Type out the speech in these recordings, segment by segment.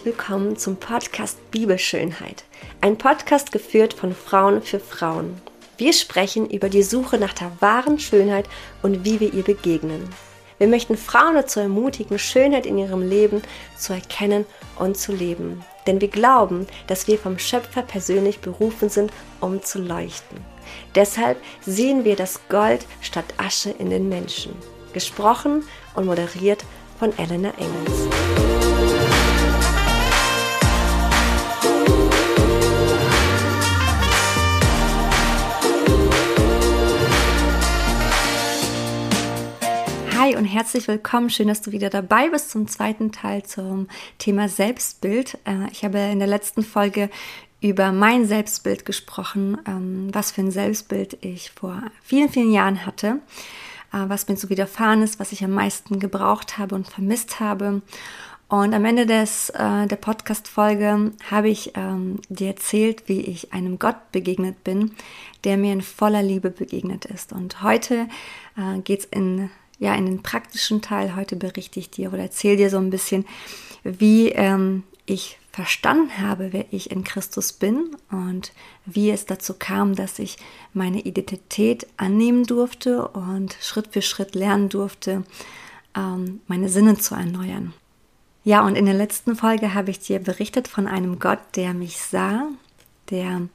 herzlich willkommen zum Podcast Bibelschönheit. Ein Podcast geführt von Frauen für Frauen. Wir sprechen über die Suche nach der wahren Schönheit und wie wir ihr begegnen. Wir möchten Frauen dazu ermutigen, Schönheit in ihrem Leben zu erkennen und zu leben. Denn wir glauben, dass wir vom Schöpfer persönlich berufen sind, um zu leuchten. Deshalb sehen wir das Gold statt Asche in den Menschen. Gesprochen und moderiert von Elena Engels. Und herzlich willkommen. Schön, dass du wieder dabei bist zum zweiten Teil zum Thema Selbstbild. Äh, ich habe in der letzten Folge über mein Selbstbild gesprochen, ähm, was für ein Selbstbild ich vor vielen, vielen Jahren hatte, äh, was mir so widerfahren ist, was ich am meisten gebraucht habe und vermisst habe. Und am Ende des, äh, der Podcast-Folge habe ich ähm, dir erzählt, wie ich einem Gott begegnet bin, der mir in voller Liebe begegnet ist. Und heute äh, geht es in ja, in den praktischen Teil heute berichte ich dir oder erzähle dir so ein bisschen, wie ähm, ich verstanden habe, wer ich in Christus bin und wie es dazu kam, dass ich meine Identität annehmen durfte und Schritt für Schritt lernen durfte, ähm, meine Sinne zu erneuern. Ja, und in der letzten Folge habe ich dir berichtet von einem Gott, der mich sah, der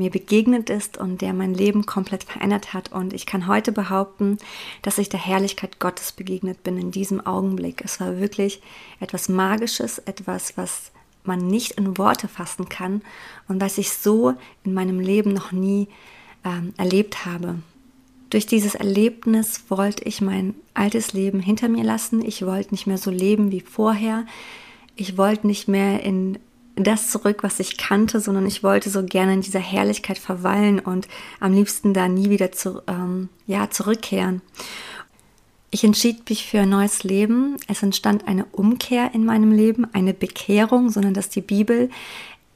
mir begegnet ist und der mein Leben komplett verändert hat. Und ich kann heute behaupten, dass ich der Herrlichkeit Gottes begegnet bin in diesem Augenblick. Es war wirklich etwas Magisches, etwas, was man nicht in Worte fassen kann und was ich so in meinem Leben noch nie ähm, erlebt habe. Durch dieses Erlebnis wollte ich mein altes Leben hinter mir lassen. Ich wollte nicht mehr so leben wie vorher. Ich wollte nicht mehr in das zurück, was ich kannte, sondern ich wollte so gerne in dieser Herrlichkeit verweilen und am liebsten da nie wieder zu, ähm, ja, zurückkehren. Ich entschied mich für ein neues Leben. Es entstand eine Umkehr in meinem Leben, eine Bekehrung, sondern das die Bibel.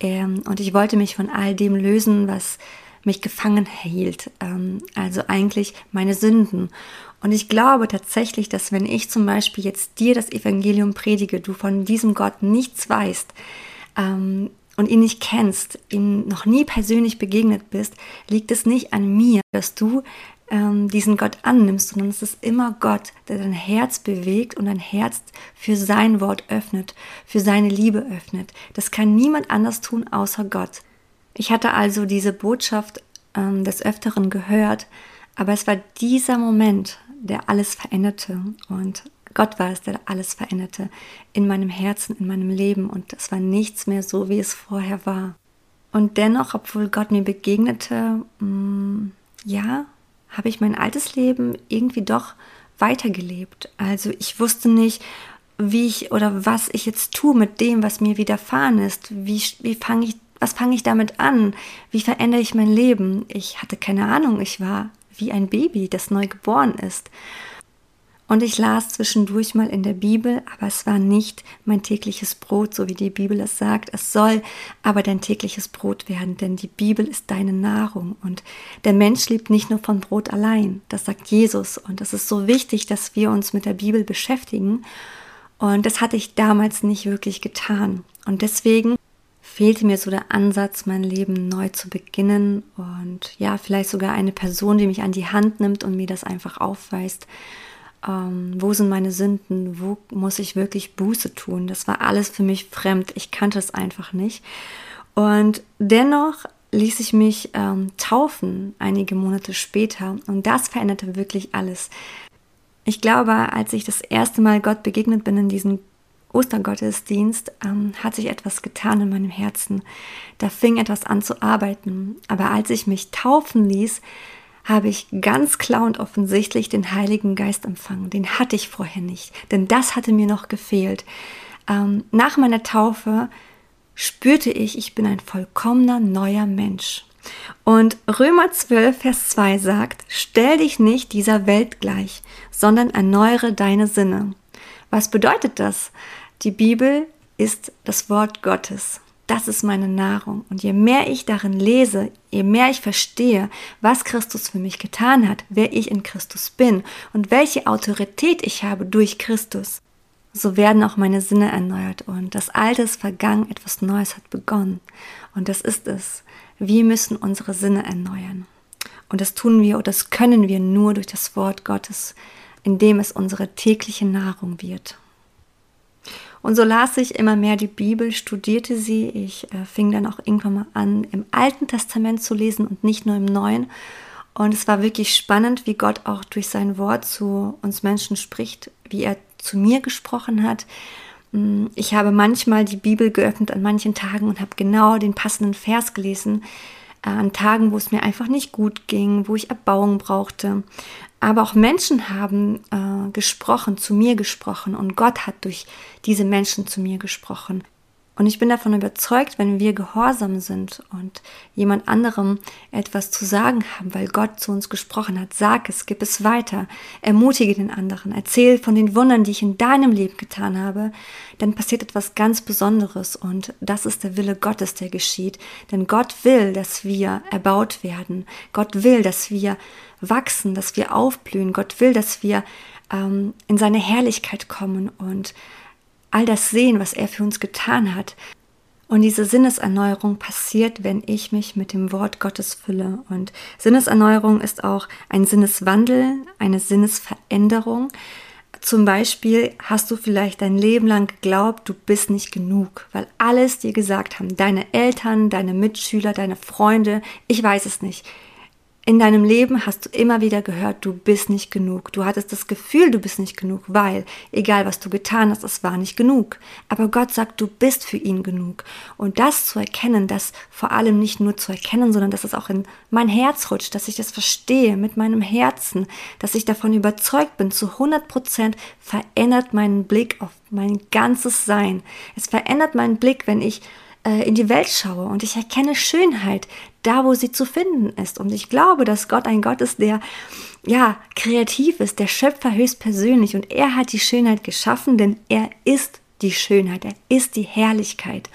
Ähm, und ich wollte mich von all dem lösen, was mich gefangen hielt. Ähm, also eigentlich meine Sünden. Und ich glaube tatsächlich, dass wenn ich zum Beispiel jetzt dir das Evangelium predige, du von diesem Gott nichts weißt, ähm, und ihn nicht kennst, ihm noch nie persönlich begegnet bist, liegt es nicht an mir, dass du ähm, diesen Gott annimmst, sondern es ist immer Gott, der dein Herz bewegt und dein Herz für sein Wort öffnet, für seine Liebe öffnet. Das kann niemand anders tun außer Gott. Ich hatte also diese Botschaft ähm, des Öfteren gehört, aber es war dieser Moment, der alles veränderte und Gott war es, der alles veränderte in meinem Herzen, in meinem Leben und es war nichts mehr so, wie es vorher war. Und dennoch, obwohl Gott mir begegnete, mh, mm, ja, habe ich mein altes Leben irgendwie doch weitergelebt. Also ich wusste nicht, wie ich oder was ich jetzt tue mit dem, was mir widerfahren ist. Wie, wie fange ich, was fange ich damit an? Wie verändere ich mein Leben? Ich hatte keine Ahnung. Ich war wie ein Baby, das neu geboren ist. Und ich las zwischendurch mal in der Bibel, aber es war nicht mein tägliches Brot, so wie die Bibel es sagt. Es soll aber dein tägliches Brot werden, denn die Bibel ist deine Nahrung. Und der Mensch lebt nicht nur von Brot allein, das sagt Jesus. Und es ist so wichtig, dass wir uns mit der Bibel beschäftigen. Und das hatte ich damals nicht wirklich getan. Und deswegen fehlte mir so der Ansatz, mein Leben neu zu beginnen. Und ja, vielleicht sogar eine Person, die mich an die Hand nimmt und mir das einfach aufweist ähm, wo sind meine Sünden, wo muss ich wirklich Buße tun. Das war alles für mich fremd, ich kannte es einfach nicht. Und dennoch ließ ich mich ähm, taufen einige Monate später und das veränderte wirklich alles. Ich glaube, als ich das erste Mal Gott begegnet bin in diesem Ostergottesdienst, ähm, hat sich etwas getan in meinem Herzen. Da fing etwas an zu arbeiten. Aber als ich mich taufen ließ, habe ich ganz klar und offensichtlich den Heiligen Geist empfangen. Den hatte ich vorher nicht, denn das hatte mir noch gefehlt. Ähm, nach meiner Taufe spürte ich, ich bin ein vollkommener neuer Mensch. Und Römer 12, Vers 2 sagt, stell dich nicht dieser Welt gleich, sondern erneuere deine Sinne. Was bedeutet das? Die Bibel ist das Wort Gottes das ist meine Nahrung. Und je mehr ich darin lese, je mehr ich verstehe, was Christus für mich getan hat, wer ich in Christus bin und welche Autorität ich habe durch Christus, so werden auch meine Sinne erneuert und das Alte ist vergangen, etwas Neues hat begonnen. Und das ist es. Wir müssen unsere Sinne erneuern. Und das tun wir oder das können wir nur durch das Wort Gottes, indem es unsere tägliche Nahrung wird. Und so las ich immer mehr die Bibel, studierte sie. Ich äh, fing dann auch irgendwann mal an, im Alten Testament zu lesen und nicht nur im Neuen. Und es war wirklich spannend, wie Gott auch durch sein Wort zu uns Menschen spricht, wie er zu mir gesprochen hat. Mm, ich habe manchmal die Bibel geöffnet an manchen Tagen und habe genau den passenden Vers gelesen. Äh, an Tagen, wo es mir einfach nicht gut ging, wo ich Erbauung brauchte. Aber auch Menschen haben äh, gesprochen, zu mir gesprochen und Gott hat durch diese Menschen zu mir gesprochen. Und ich bin davon überzeugt, wenn wir gehorsam sind und jemand anderem etwas zu sagen haben, weil Gott zu uns gesprochen hat, sag es, gib es weiter, ermutige den anderen, erzähl von den Wundern, die ich in deinem Leben getan habe, dann passiert etwas ganz Besonderes und das ist der Wille Gottes, der geschieht. Denn Gott will, dass wir erbaut werden. Gott will, dass wir wachsen, dass wir aufblühen. Gott will, dass wir ähm, in seine Herrlichkeit kommen und all das sehen, was er für uns getan hat. Und diese Sinneserneuerung passiert, wenn ich mich mit dem Wort Gottes fülle. Und Sinneserneuerung ist auch ein Sinneswandel, eine Sinnesveränderung. Zum Beispiel hast du vielleicht dein Leben lang geglaubt, du bist nicht genug, weil alles dir gesagt haben, deine Eltern, deine Mitschüler, deine Freunde, ich weiß es nicht. In deinem Leben hast du immer wieder gehört, du bist nicht genug. Du hattest das Gefühl, du bist nicht genug, weil, egal was du getan hast, es war nicht genug. Aber Gott sagt, du bist für ihn genug. Und das zu erkennen, das vor allem nicht nur zu erkennen, sondern dass es auch in mein Herz rutscht, dass ich das verstehe mit meinem Herzen, dass ich davon überzeugt bin, zu 100 Prozent verändert meinen Blick auf mein ganzes Sein. Es verändert meinen Blick, wenn ich in die Welt schaue und ich erkenne Schönheit da, wo sie zu finden ist. Und ich glaube, dass Gott ein Gott ist, der ja kreativ ist, der Schöpfer höchstpersönlich und er hat die Schönheit geschaffen, denn er ist die Schönheit, er ist die Herrlichkeit.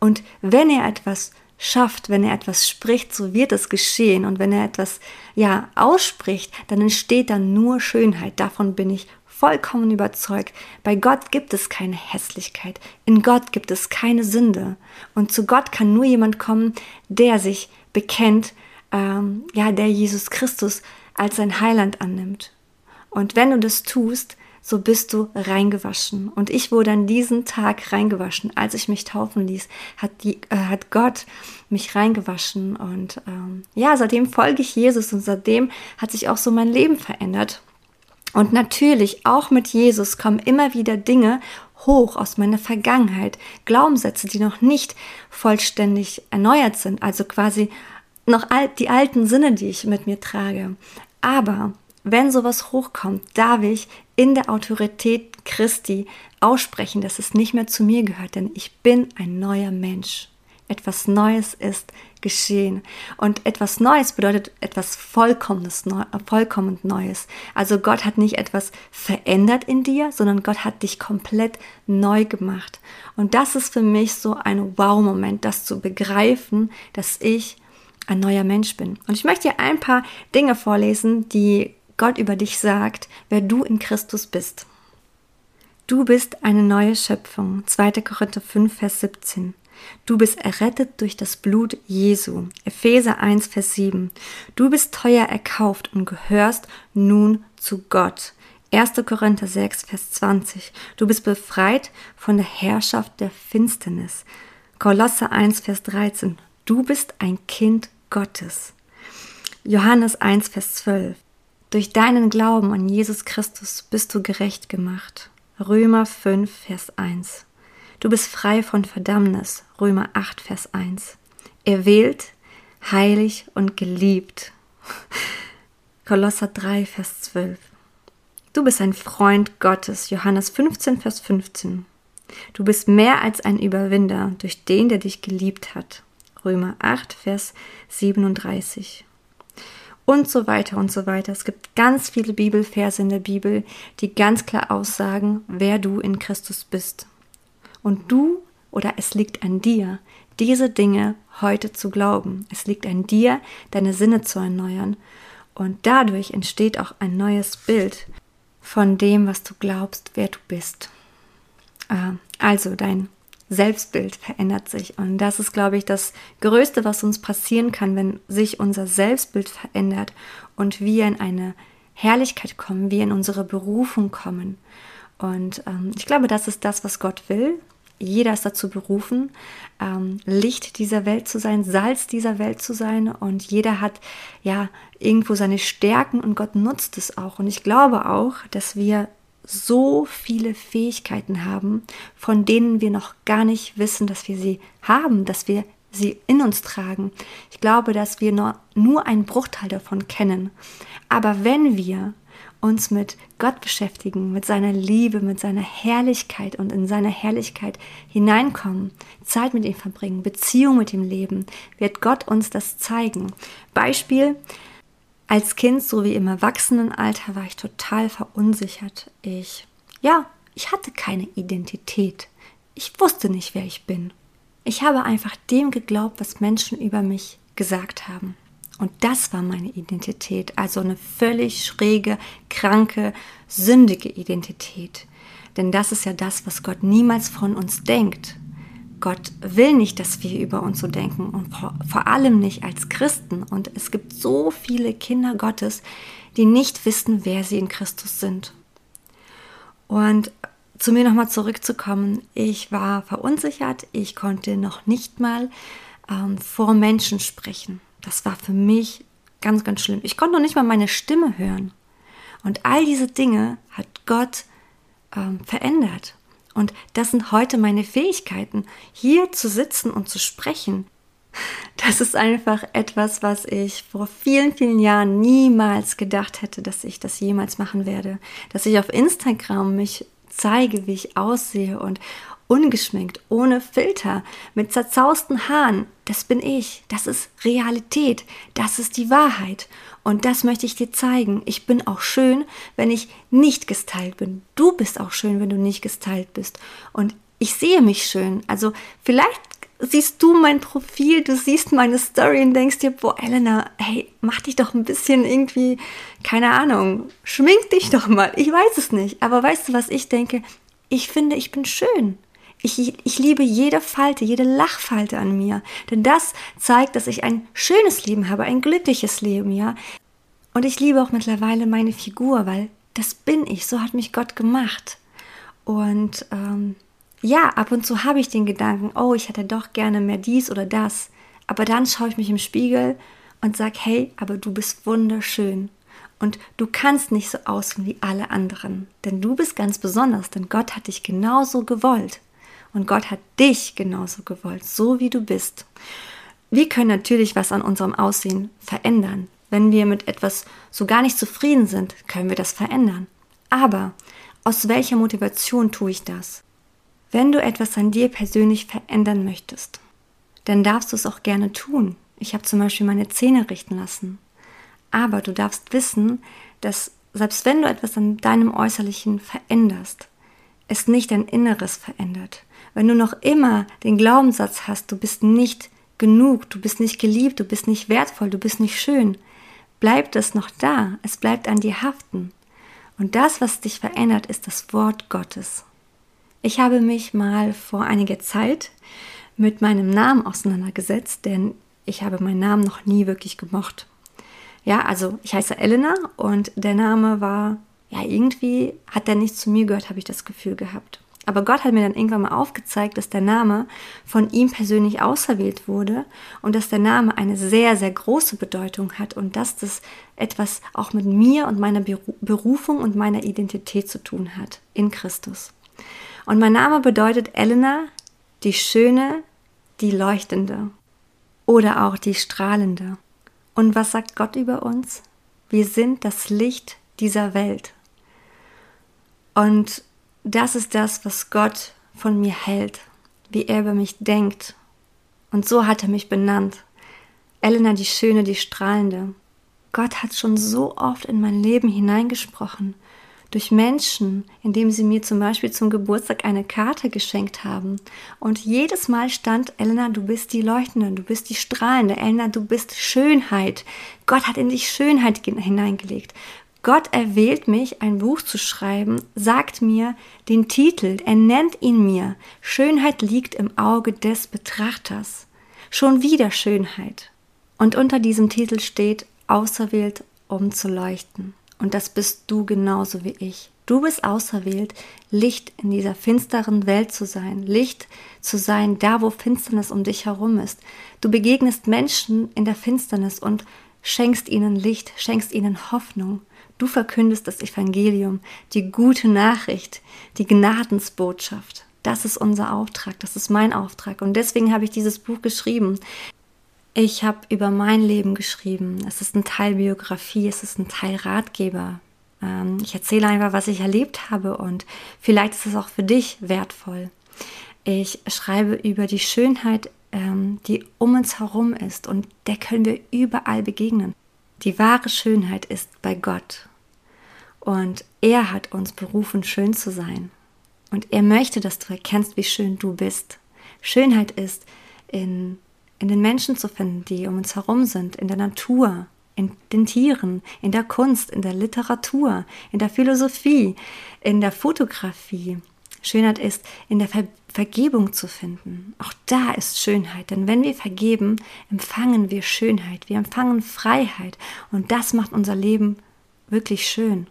Und wenn er etwas schafft, wenn er etwas spricht, so wird es geschehen. Und wenn er etwas ja ausspricht, dann entsteht dann nur Schönheit. Davon bin ich vollkommen überzeugt, bei Gott gibt es keine Hässlichkeit, in Gott gibt es keine Sünde. Und zu Gott kann nur jemand kommen, der sich bekennt, ähm, ja, der Jesus Christus als sein Heiland annimmt. Und wenn du das tust, so bist du reingewaschen. Und ich wurde an diesem Tag reingewaschen. Als ich mich taufen ließ, hat, die, äh, hat Gott mich reingewaschen. Und ähm, ja, seitdem folge ich Jesus und seitdem hat sich auch so mein Leben verändert. Und natürlich, auch mit Jesus kommen immer wieder Dinge hoch aus meiner Vergangenheit, Glaubenssätze, die noch nicht vollständig erneuert sind, also quasi noch die alten Sinne, die ich mit mir trage. Aber wenn sowas hochkommt, darf ich in der Autorität Christi aussprechen, dass es nicht mehr zu mir gehört, denn ich bin ein neuer Mensch. Etwas Neues ist geschehen. Und etwas Neues bedeutet etwas Vollkommenes, Neu vollkommen Neues. Also Gott hat nicht etwas verändert in dir, sondern Gott hat dich komplett neu gemacht. Und das ist für mich so ein Wow-Moment, das zu begreifen, dass ich ein neuer Mensch bin. Und ich möchte dir ein paar Dinge vorlesen, die Gott über dich sagt, wer du in Christus bist. Du bist eine neue Schöpfung. 2. Korinther 5, Vers 17. Du bist errettet durch das Blut Jesu. Epheser 1, Vers 7. Du bist teuer erkauft und gehörst nun zu Gott. 1. Korinther 6, Vers 20. Du bist befreit von der Herrschaft der Finsternis. Kolosse 1, Vers 13. Du bist ein Kind Gottes. Johannes 1, Vers 12. Durch deinen Glauben an Jesus Christus bist du gerecht gemacht. Römer 5, Vers 1. Du bist frei von Verdammnis. Römer 8, Vers 1. Erwählt, heilig und geliebt. Kolosser 3, Vers 12. Du bist ein Freund Gottes. Johannes 15, Vers 15. Du bist mehr als ein Überwinder durch den, der dich geliebt hat. Römer 8, Vers 37. Und so weiter und so weiter. Es gibt ganz viele Bibelverse in der Bibel, die ganz klar aussagen, wer du in Christus bist. Und du oder es liegt an dir, diese Dinge heute zu glauben. Es liegt an dir, deine Sinne zu erneuern. Und dadurch entsteht auch ein neues Bild von dem, was du glaubst, wer du bist. Äh, also dein Selbstbild verändert sich. Und das ist, glaube ich, das Größte, was uns passieren kann, wenn sich unser Selbstbild verändert und wir in eine Herrlichkeit kommen, wir in unsere Berufung kommen. Und ähm, ich glaube, das ist das, was Gott will. Jeder ist dazu berufen, ähm, Licht dieser Welt zu sein, Salz dieser Welt zu sein. Und jeder hat ja irgendwo seine Stärken und Gott nutzt es auch. Und ich glaube auch, dass wir so viele Fähigkeiten haben, von denen wir noch gar nicht wissen, dass wir sie haben, dass wir sie in uns tragen. Ich glaube, dass wir nur, nur einen Bruchteil davon kennen. Aber wenn wir uns mit Gott beschäftigen, mit seiner Liebe, mit seiner Herrlichkeit und in seine Herrlichkeit hineinkommen, Zeit mit ihm verbringen, Beziehung mit ihm leben, wird Gott uns das zeigen. Beispiel, als Kind sowie im Erwachsenenalter war ich total verunsichert. Ich, ja, ich hatte keine Identität. Ich wusste nicht, wer ich bin. Ich habe einfach dem geglaubt, was Menschen über mich gesagt haben. Und das war meine Identität, also eine völlig schräge, kranke, sündige Identität. Denn das ist ja das, was Gott niemals von uns denkt. Gott will nicht, dass wir über uns so denken und vor, allem nicht als Christen. Und es gibt so viele Kinder Gottes, die nicht wissen, wer sie in Christus sind. Und zu mir nochmal zurückzukommen, ich war verunsichert, ich konnte noch nicht mal ähm, vor Menschen sprechen. Das war für mich ganz, ganz schlimm. Ich konnte noch nicht mal meine Stimme hören. Und all diese Dinge hat Gott ähm, verändert. Und das sind heute meine Fähigkeiten, hier zu sitzen und zu sprechen. Das ist einfach etwas, was ich vor vielen, vielen Jahren niemals gedacht hätte, dass ich das jemals machen werde. Dass ich auf Instagram mich zeige, wie ich aussehe und ungeschminkt, ohne Filter, mit zerzausten Haaren. Das bin ich. Das ist Realität. Das ist die Wahrheit. Und das möchte ich dir zeigen. Ich bin auch schön, wenn ich nicht gestylt bin. Du bist auch schön, wenn du nicht gestylt bist. Und ich sehe mich schön. Also vielleicht siehst du mein Profil, du siehst meine Story und denkst dir, boah, Elena, hey, mach dich doch ein bisschen irgendwie, keine Ahnung, schmink dich doch mal. Ich weiß es nicht. Aber weißt du, was ich denke? Ich finde, ich bin schön. Ich, ich liebe jede Falte, jede Lachfalte an mir. Denn das zeigt, dass ich ein schönes Leben habe, ein glückliches Leben, ja. Und ich liebe auch mittlerweile meine Figur, weil das bin ich. So hat mich Gott gemacht. Und ähm, ja, ab und zu habe ich den Gedanken, oh, ich hätte doch gerne mehr dies oder das. Aber dann schaue ich mich im Spiegel und sage, hey, aber du bist wunderschön. Und du kannst nicht so aussehen wie alle anderen. Denn du bist ganz besonders, denn Gott hat dich genauso gewollt. Und Gott hat dich genauso gewollt, so wie du bist. Wir können natürlich was an unserem Aussehen verändern. Wenn wir mit etwas so gar nicht zufrieden sind, können wir das verändern. Aber aus welcher Motivation tue ich das? Wenn du etwas an dir persönlich verändern möchtest, dann darfst du es auch gerne tun. Ich habe zum Beispiel meine Zähne richten lassen. Aber du darfst wissen, dass selbst wenn du etwas an deinem Äußerlichen veränderst, es nicht dein Inneres verändert. Wenn du noch immer den Glaubenssatz hast, du bist nicht genug, du bist nicht geliebt, du bist nicht wertvoll, du bist nicht schön, bleibt es noch da, es bleibt an dir haften. Und das, was dich verändert, ist das Wort Gottes. Ich habe mich mal vor einiger Zeit mit meinem Namen auseinandergesetzt, denn ich habe meinen Namen noch nie wirklich gemocht. Ja, also ich heiße Elena und der Name war, ja, irgendwie hat der nicht zu mir gehört, habe ich das Gefühl gehabt. Aber Gott hat mir dann irgendwann mal aufgezeigt, dass der Name von ihm persönlich auserwählt wurde und dass der Name eine sehr, sehr große Bedeutung hat und dass das etwas auch mit mir und meiner Berufung und meiner Identität zu tun hat in Christus. Und mein Name bedeutet Elena, die Schöne, die Leuchtende oder auch die Strahlende. Und was sagt Gott über uns? Wir sind das Licht dieser Welt. Und das ist das, was Gott von mir hält, wie er über mich denkt. Und so hat er mich benannt. Elena die Schöne, die Strahlende. Gott hat schon so oft in mein Leben hineingesprochen. Durch Menschen, indem sie mir zum Beispiel zum Geburtstag eine Karte geschenkt haben. Und jedes Mal stand, Elena, du bist die Leuchtende, du bist die Strahlende, Elena, du bist Schönheit. Gott hat in dich Schönheit hineingelegt. Gott erwählt mich, ein Buch zu schreiben, sagt mir den Titel, er nennt ihn mir. Schönheit liegt im Auge des Betrachters. Schon wieder Schönheit. Und unter diesem Titel steht auserwählt, um zu leuchten. Und das bist du genauso wie ich. Du bist auserwählt, Licht in dieser finsteren Welt zu sein, Licht zu sein, da wo Finsternis um dich herum ist. Du begegnest Menschen in der Finsternis und schenkst ihnen Licht, schenkst ihnen Hoffnung. Du verkündest das Evangelium, die gute Nachricht, die Gnadensbotschaft. Das ist unser Auftrag, das ist mein Auftrag. Und deswegen habe ich dieses Buch geschrieben. Ich habe über mein Leben geschrieben. Es ist ein Teil Biografie, es ist ein Teil Ratgeber. Ähm, ich erzähle einfach, was ich erlebt habe und vielleicht ist es auch für dich wertvoll. Ich schreibe über die Schönheit, ähm, die um uns herum ist und der können wir überall begegnen. Die wahre Schönheit ist bei Gott. Und er hat uns berufen, schön zu sein. Und er möchte, dass du erkennst, wie schön du bist. Schönheit ist in in den Menschen zu finden, die um uns herum sind, in der Natur, in den Tieren, in der Kunst, in der Literatur, in der Philosophie, in der Fotografie. Schönheit ist in der Ver Vergebung zu finden. Auch da ist Schönheit, denn wenn wir vergeben, empfangen wir Schönheit, wir empfangen Freiheit und das macht unser Leben wirklich schön.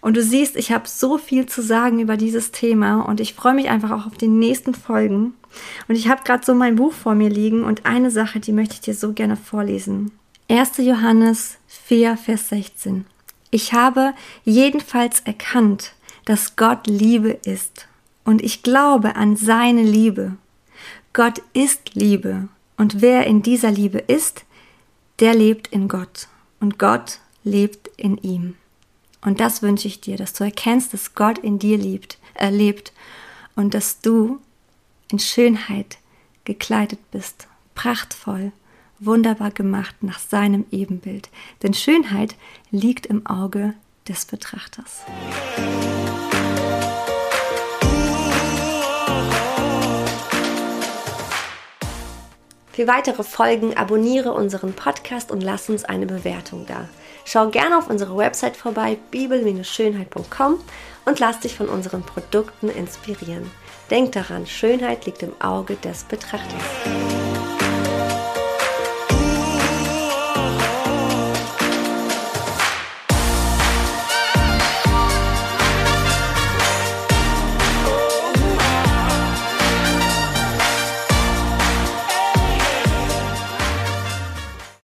Und du siehst, ich habe so viel zu sagen über dieses Thema und ich freue mich einfach auch auf die nächsten Folgen. Und ich habe gerade so mein Buch vor mir liegen und eine Sache, die möchte ich dir so gerne vorlesen. 1. Johannes 4, Vers 16. Ich habe jedenfalls erkannt, dass Gott Liebe ist. Und ich glaube an seine Liebe. Gott ist Liebe. Und wer in dieser Liebe ist, der lebt in Gott. Und Gott lebt in ihm. Und das wünsche ich dir, dass du erkennst, dass Gott in dir äh, lebt und dass du in Schönheit gekleidet bist, prachtvoll, wunderbar gemacht nach seinem Ebenbild. Denn Schönheit liegt im Auge des Betrachters. Für weitere Folgen abonniere unseren Podcast und lass uns eine Bewertung da. Schau gerne auf unsere Website vorbei, bibel-schönheit.com und lass dich von unseren Produkten inspirieren. Denk daran, Schönheit liegt im Auge des Betrachters.